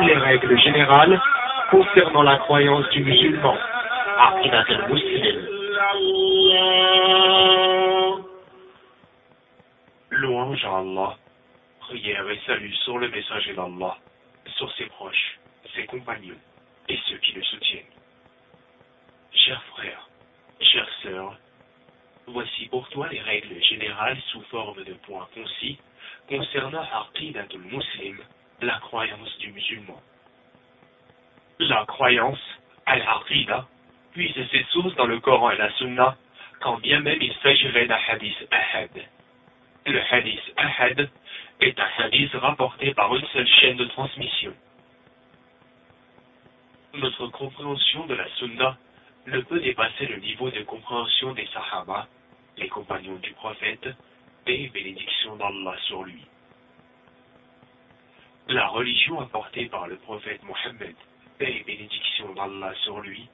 Les règles générales concernant la croyance du musulman. Aqidat al-Muslim. Louange à Allah. Prière et salut sur le messager d'Allah, sur ses proches, ses compagnons et ceux qui le soutiennent. Chers frères, chères sœurs, voici pour toi les règles générales sous forme de points concis concernant Aqidatul Muslim, la croyance du musulman. La croyance, al-Aqida, puise ses sources dans le Coran et la Sunna, quand bien même il s'agirait d'un hadith ahad. Le hadith ahad est un hadith rapporté par une seule chaîne de transmission. Notre compréhension de la Sunna ne peut dépasser le niveau de compréhension des Sahaba, les compagnons du prophète, et bénédiction d'Allah sur lui. La religion apportée par le prophète Mohammed, et bénédiction d'Allah sur lui,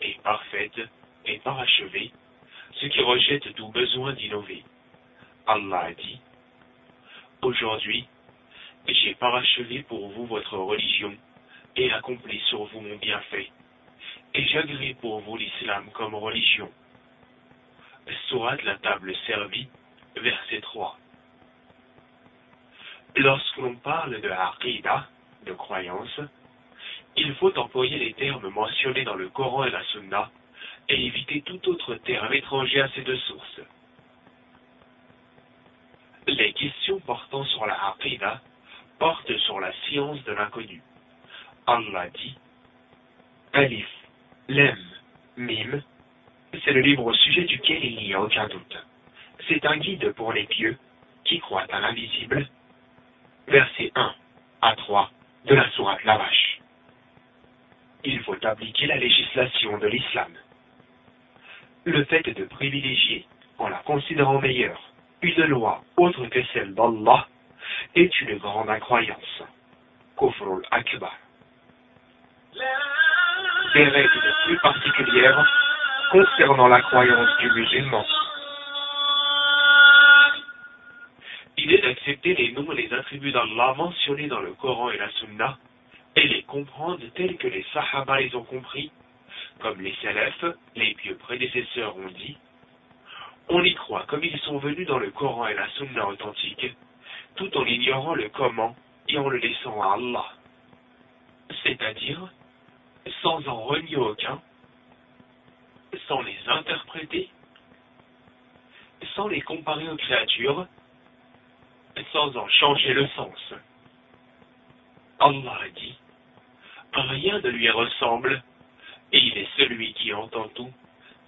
est parfaite et parachevée, ce qui rejette tout besoin d'innover. Allah a dit, Aujourd'hui, j'ai parachevé pour vous votre religion et accompli sur vous mon bienfait, et j'agrée pour vous l'islam comme religion. Surat la table servie, verset 3. Lorsque l'on parle de aqidah, de croyance, il faut employer les termes mentionnés dans le Coran et la Sunna et éviter tout autre terme étranger à ces deux sources. Les questions portant sur la aqidah portent sur la science de l'inconnu. Allah dit Alif, Lem, Mim, c'est le livre au sujet duquel il n'y a aucun doute. C'est un guide pour les pieux qui croient à l'invisible. Verset 1 à 3 de la sourate La Vache. Il faut appliquer la législation de l'islam. Le fait de privilégier, en la considérant meilleure, une loi autre que celle d'Allah est une grande incroyance. Kufrul Akbar. Des règles plus particulières concernant la croyance du musulman. Il est d'accepter les noms et les attributs d'Allah mentionnés dans le Coran et la Sunna et les comprendre tels que les Sahaba les ont compris, comme les Salafs, les pieux prédécesseurs ont dit. On y croit comme ils sont venus dans le Coran et la Sunna authentique, tout en ignorant le comment et en le laissant à Allah. C'est-à-dire, sans en renier aucun, sans les interpréter, sans les comparer aux créatures, sans en changer le sens. Allah a dit, rien ne lui ressemble, et il est celui qui entend tout,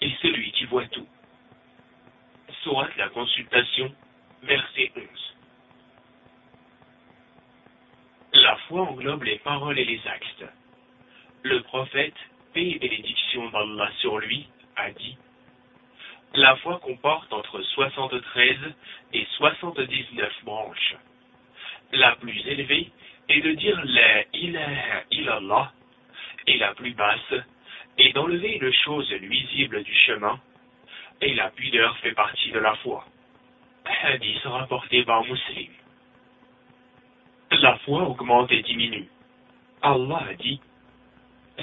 et celui qui voit tout. Soit la consultation, verset 11. La foi englobe les paroles et les actes. Le prophète, paix et bénédiction d'Allah sur lui, a dit La foi comporte entre 73 et 79 branches. La plus élevée est de dire la ilaha illallah, et la plus basse est d'enlever une chose nuisible du chemin, et la pudeur fait partie de la foi. Hadith rapporté par Muslim. La foi augmente et diminue. Allah a dit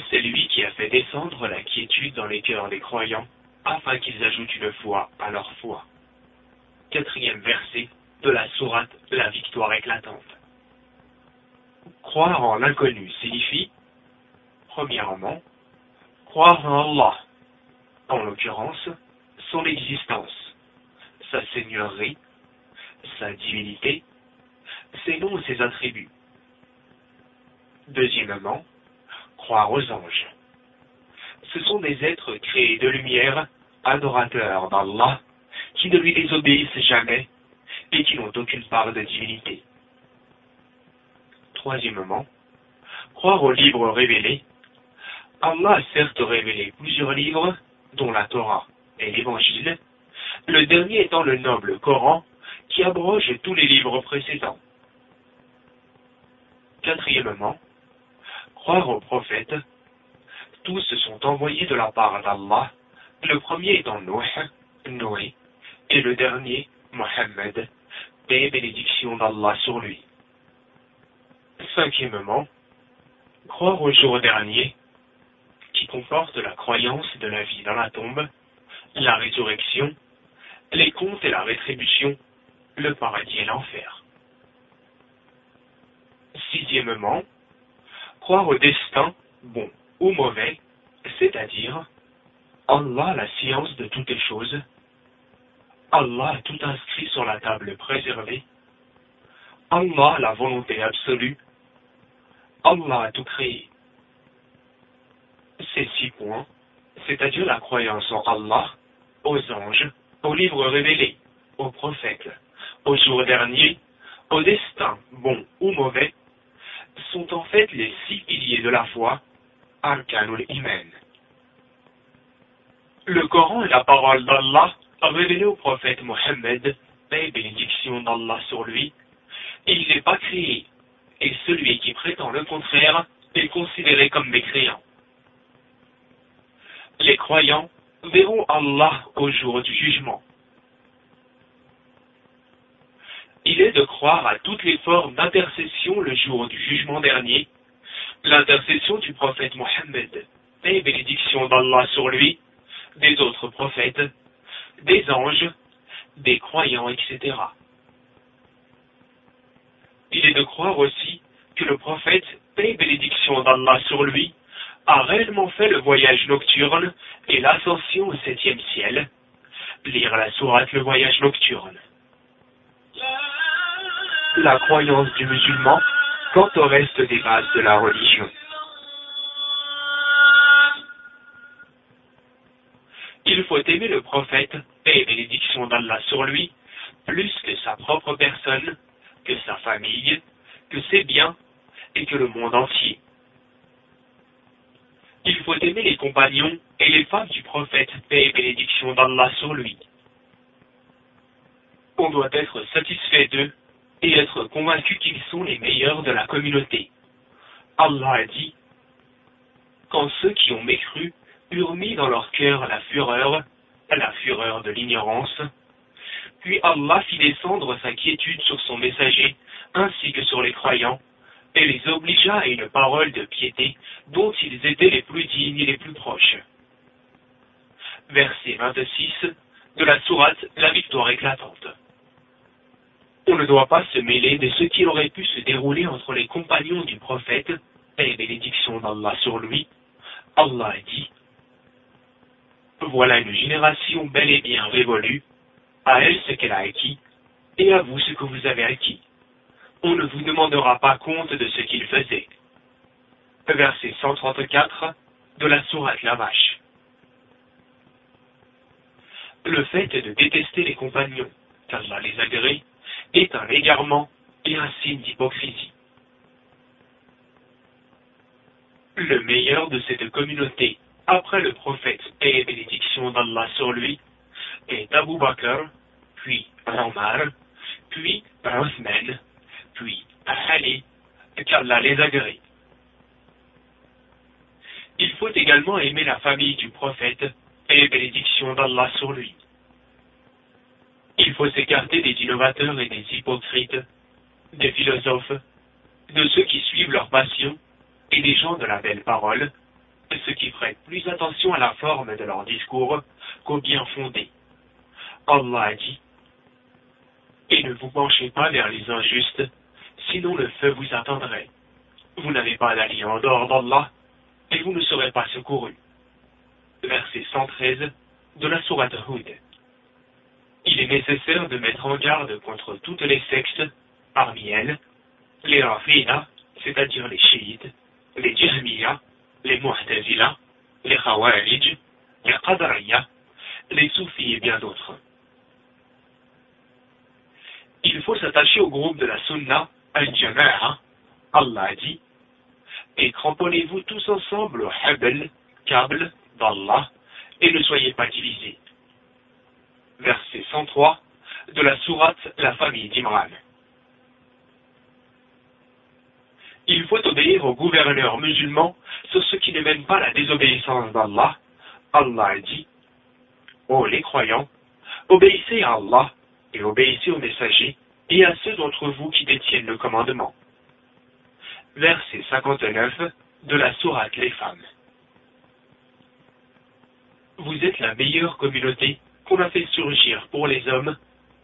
C'est lui qui a fait descendre la quiétude dans les cœurs des croyants, afin qu'ils ajoutent une foi à leur foi. Quatrième verset de la sourate La victoire éclatante. Croire en l'inconnu signifie, premièrement, croire en Allah, en l'occurrence, son existence, sa seigneurie, sa divinité, ses noms et ses attributs. Deuxièmement, croire aux anges. Ce sont des êtres créés de lumière, adorateurs d'Allah, qui ne lui désobéissent jamais et qui n'ont aucune part de divinité. Troisièmement, croire aux livres révélés. Allah a certes révélé plusieurs livres, dont la Torah et l'Évangile, le dernier étant le noble Coran, qui abroge tous les livres précédents. Quatrièmement, croire aux prophètes. Tous sont envoyés de la part d'Allah, le premier étant Noé, Noé, et le dernier, Mohammed, paix et bénédiction d'Allah sur lui. Cinquièmement, croire au jour dernier, qui comporte la croyance de la vie dans la tombe, la résurrection, les comptes et la rétribution, le paradis et l'enfer. Sixièmement, croire au destin, bon ou mauvais, c'est-à-dire Allah la science de toutes les choses, Allah tout inscrit sur la table préservée, Allah la volonté absolue, Allah a tout créé. Ces six points, c'est-à-dire la croyance en Allah, aux anges, aux livres révélés, aux prophètes, au jour dernier, au destin, bon ou mauvais, sont en fait les six piliers de la foi, Arkanul Iman. Le Coran est la parole d'Allah révélée au prophète Mohammed, paix et bénédiction d'Allah sur lui, il n'est pas créé, et celui qui prétend le contraire est considéré comme mécréant. Les croyants verront Allah au jour du jugement. Il est de croire à toutes les formes d'intercession le jour du jugement dernier, l'intercession du prophète Mohammed, et bénédiction d'Allah sur lui, des autres prophètes, des anges, des croyants, etc. Il est de croire aussi que le prophète, paix et bénédiction d'Allah sur lui, a réellement fait le voyage nocturne et l'ascension au septième ciel. Lire la sourate Le voyage nocturne. La croyance du musulman quant au reste des bases de la religion. Il faut aimer le prophète, et bénédiction d'Allah sur lui, plus que sa propre personne, que sa famille, que ses biens et que le monde entier. Il faut aimer les compagnons et les femmes du prophète, paix et bénédiction d'Allah sur lui. On doit être satisfait d'eux et être convaincu qu'ils sont les meilleurs de la communauté. Allah a dit, Quand ceux qui ont mécru eurent mis dans leur cœur la fureur, la fureur de l'ignorance, puis Allah fit descendre sa quiétude sur son messager, ainsi que sur les croyants, et les obligea à une parole de piété dont ils étaient les plus dignes et les plus proches. Verset 26 de la sourate La victoire éclatante. On ne doit pas se mêler de ce qui aurait pu se dérouler entre les compagnons du prophète, et bénédiction d'Allah sur lui. Allah a dit Voilà une génération bel et bien révolue, à elle ce qu'elle a acquis, et à vous ce que vous avez acquis. On ne vous demandera pas compte de ce qu'ils faisaient. Verset 134 de la sourate La Vache. Le fait de détester les compagnons, qu'Allah les agrée, est un égarement et un signe d'hypocrisie. Le meilleur de cette communauté, après le prophète, et bénédiction d'Allah sur lui, est Abu Bakr, puis Omar, puis Othman, puis Ali, qu'Allah les agrée. Il faut également aimer la famille du prophète, et bénédiction d'Allah sur lui. Faut s'écarter des innovateurs et des hypocrites, des philosophes, de ceux qui suivent leur passion et des gens de la belle parole, ceux qui prêtent plus attention à la forme de leur discours qu'au bien fondé. Allah a dit Et ne vous penchez pas vers les injustes, sinon le feu vous attendrait. Vous n'avez pas d'allié en dehors d'Allah, et vous ne serez pas secourus. Verset 113 de la Sourate Hud il est nécessaire de mettre en garde contre toutes les sectes, parmi elles, les Rafida, c'est-à-dire les chiites, les Jahmiya, les Mu'tazila, les Khawarij, les Qadariya, les Soufis et bien d'autres. Il faut s'attacher au groupe de la Sunna, al-Jama'a, Allah dit, et cramponnez-vous tous ensemble au câble d'Allah, et ne soyez pas divisés verset 103 de la sourate La famille d'Imran. Il faut obéir aux gouverneurs musulmans sur ceux qui ne mènent pas la désobéissance d'Allah. Allah dit Ô les croyants, obéissez à Allah et obéissez aux messagers et à ceux d'entre vous qui détiennent le commandement. verset 59 de la Sourate Les Femmes. Vous êtes la meilleure communauté qu'on a fait surgir pour les hommes.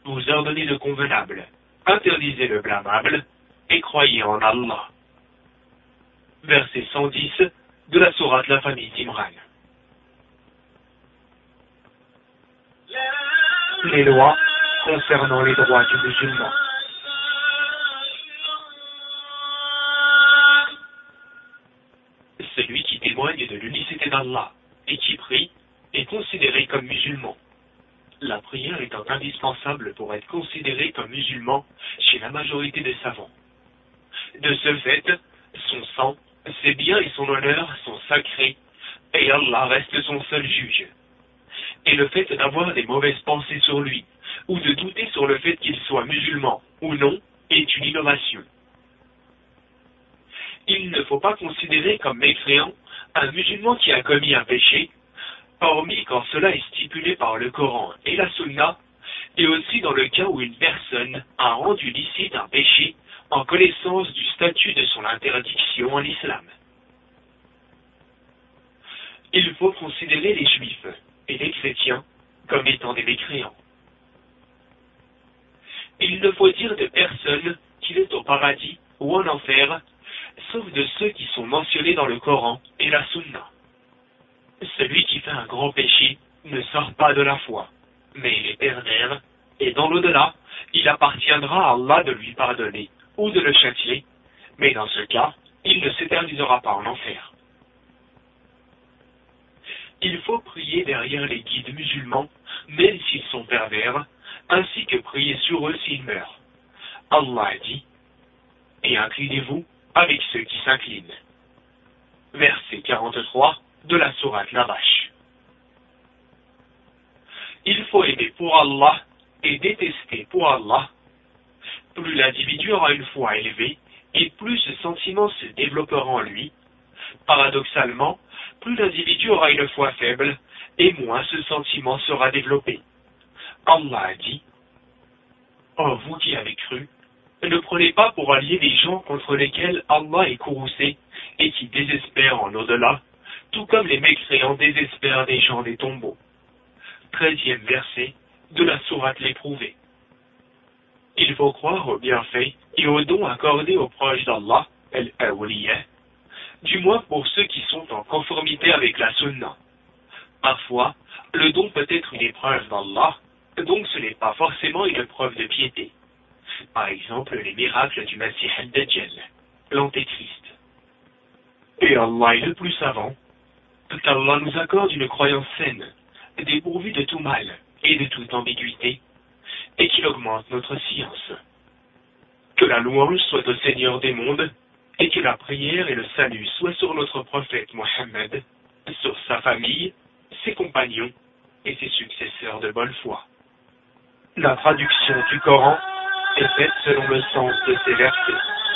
Vous ordonnez le convenable, interdisez le blâmable et croyez en Allah. Verset 110 de la Sourate La famille d'Imran. Les lois concernant les droits du musulman. Celui qui témoigne de l'unicité d'Allah et qui prie est considéré comme musulman. La prière étant indispensable pour être considéré comme musulman chez la majorité des savants. De ce fait, son sang, ses biens et son honneur sont sacrés, et Allah reste son seul juge. Et le fait d'avoir des mauvaises pensées sur lui, ou de douter sur le fait qu'il soit musulman ou non, est une innovation. Il ne faut pas considérer comme mécréant un musulman qui a commis un péché, hormis quand cela est stipulé par le Coran et la Sunna, et aussi dans le cas où une personne a rendu licite un péché en connaissance du statut de son interdiction en islam. Il faut considérer les juifs et les chrétiens comme étant des mécréants. Il ne faut dire de personne qu'il est au paradis ou en enfer, sauf de ceux qui sont mentionnés dans le Coran et la Sunna. Celui qui fait un grand péché ne sort pas de la foi, mais il est pervers, et dans l'au-delà, il appartiendra à Allah de lui pardonner ou de le châtier, mais dans ce cas, il ne s'éternisera pas en enfer. Il faut prier derrière les guides musulmans, même s'ils sont pervers, ainsi que prier sur eux s'ils meurent. Allah dit, et inclinez-vous avec ceux qui s'inclinent. Verset 43 de la sourate La Vache. Il faut aimer pour Allah et détester pour Allah. Plus l'individu aura une foi élevée, et plus ce sentiment se développera en lui. Paradoxalement, plus l'individu aura une foi faible, et moins ce sentiment sera développé. Allah a dit Oh, vous qui avez cru, ne prenez pas pour allier les gens contre lesquels Allah est courroucé et qui désespèrent en au-delà, tout comme les mécréants désespèrent des gens des tombeaux. Treizième verset de la sourate l'éprouvé. Il faut croire aux bienfaits et aux dons accordés aux proches d'Allah, el du moins pour ceux qui sont en conformité avec la sunna. Parfois, le don peut être une épreuve d'Allah, donc ce n'est pas forcément une preuve de piété. Par exemple, les miracles du Messie al-Dajjal, l'Antéchrist. Et Allah est le plus savant, qu'Allah nous accorde une croyance saine, dépourvue de tout mal et de toute ambiguïté, et qu'il augmente notre science. Que la louange soit au Seigneur des mondes, et que la prière et le salut soient sur notre prophète Mohammed, sur sa famille, ses compagnons et ses successeurs de bonne foi. La traduction du Coran est faite selon le sens de ces versets.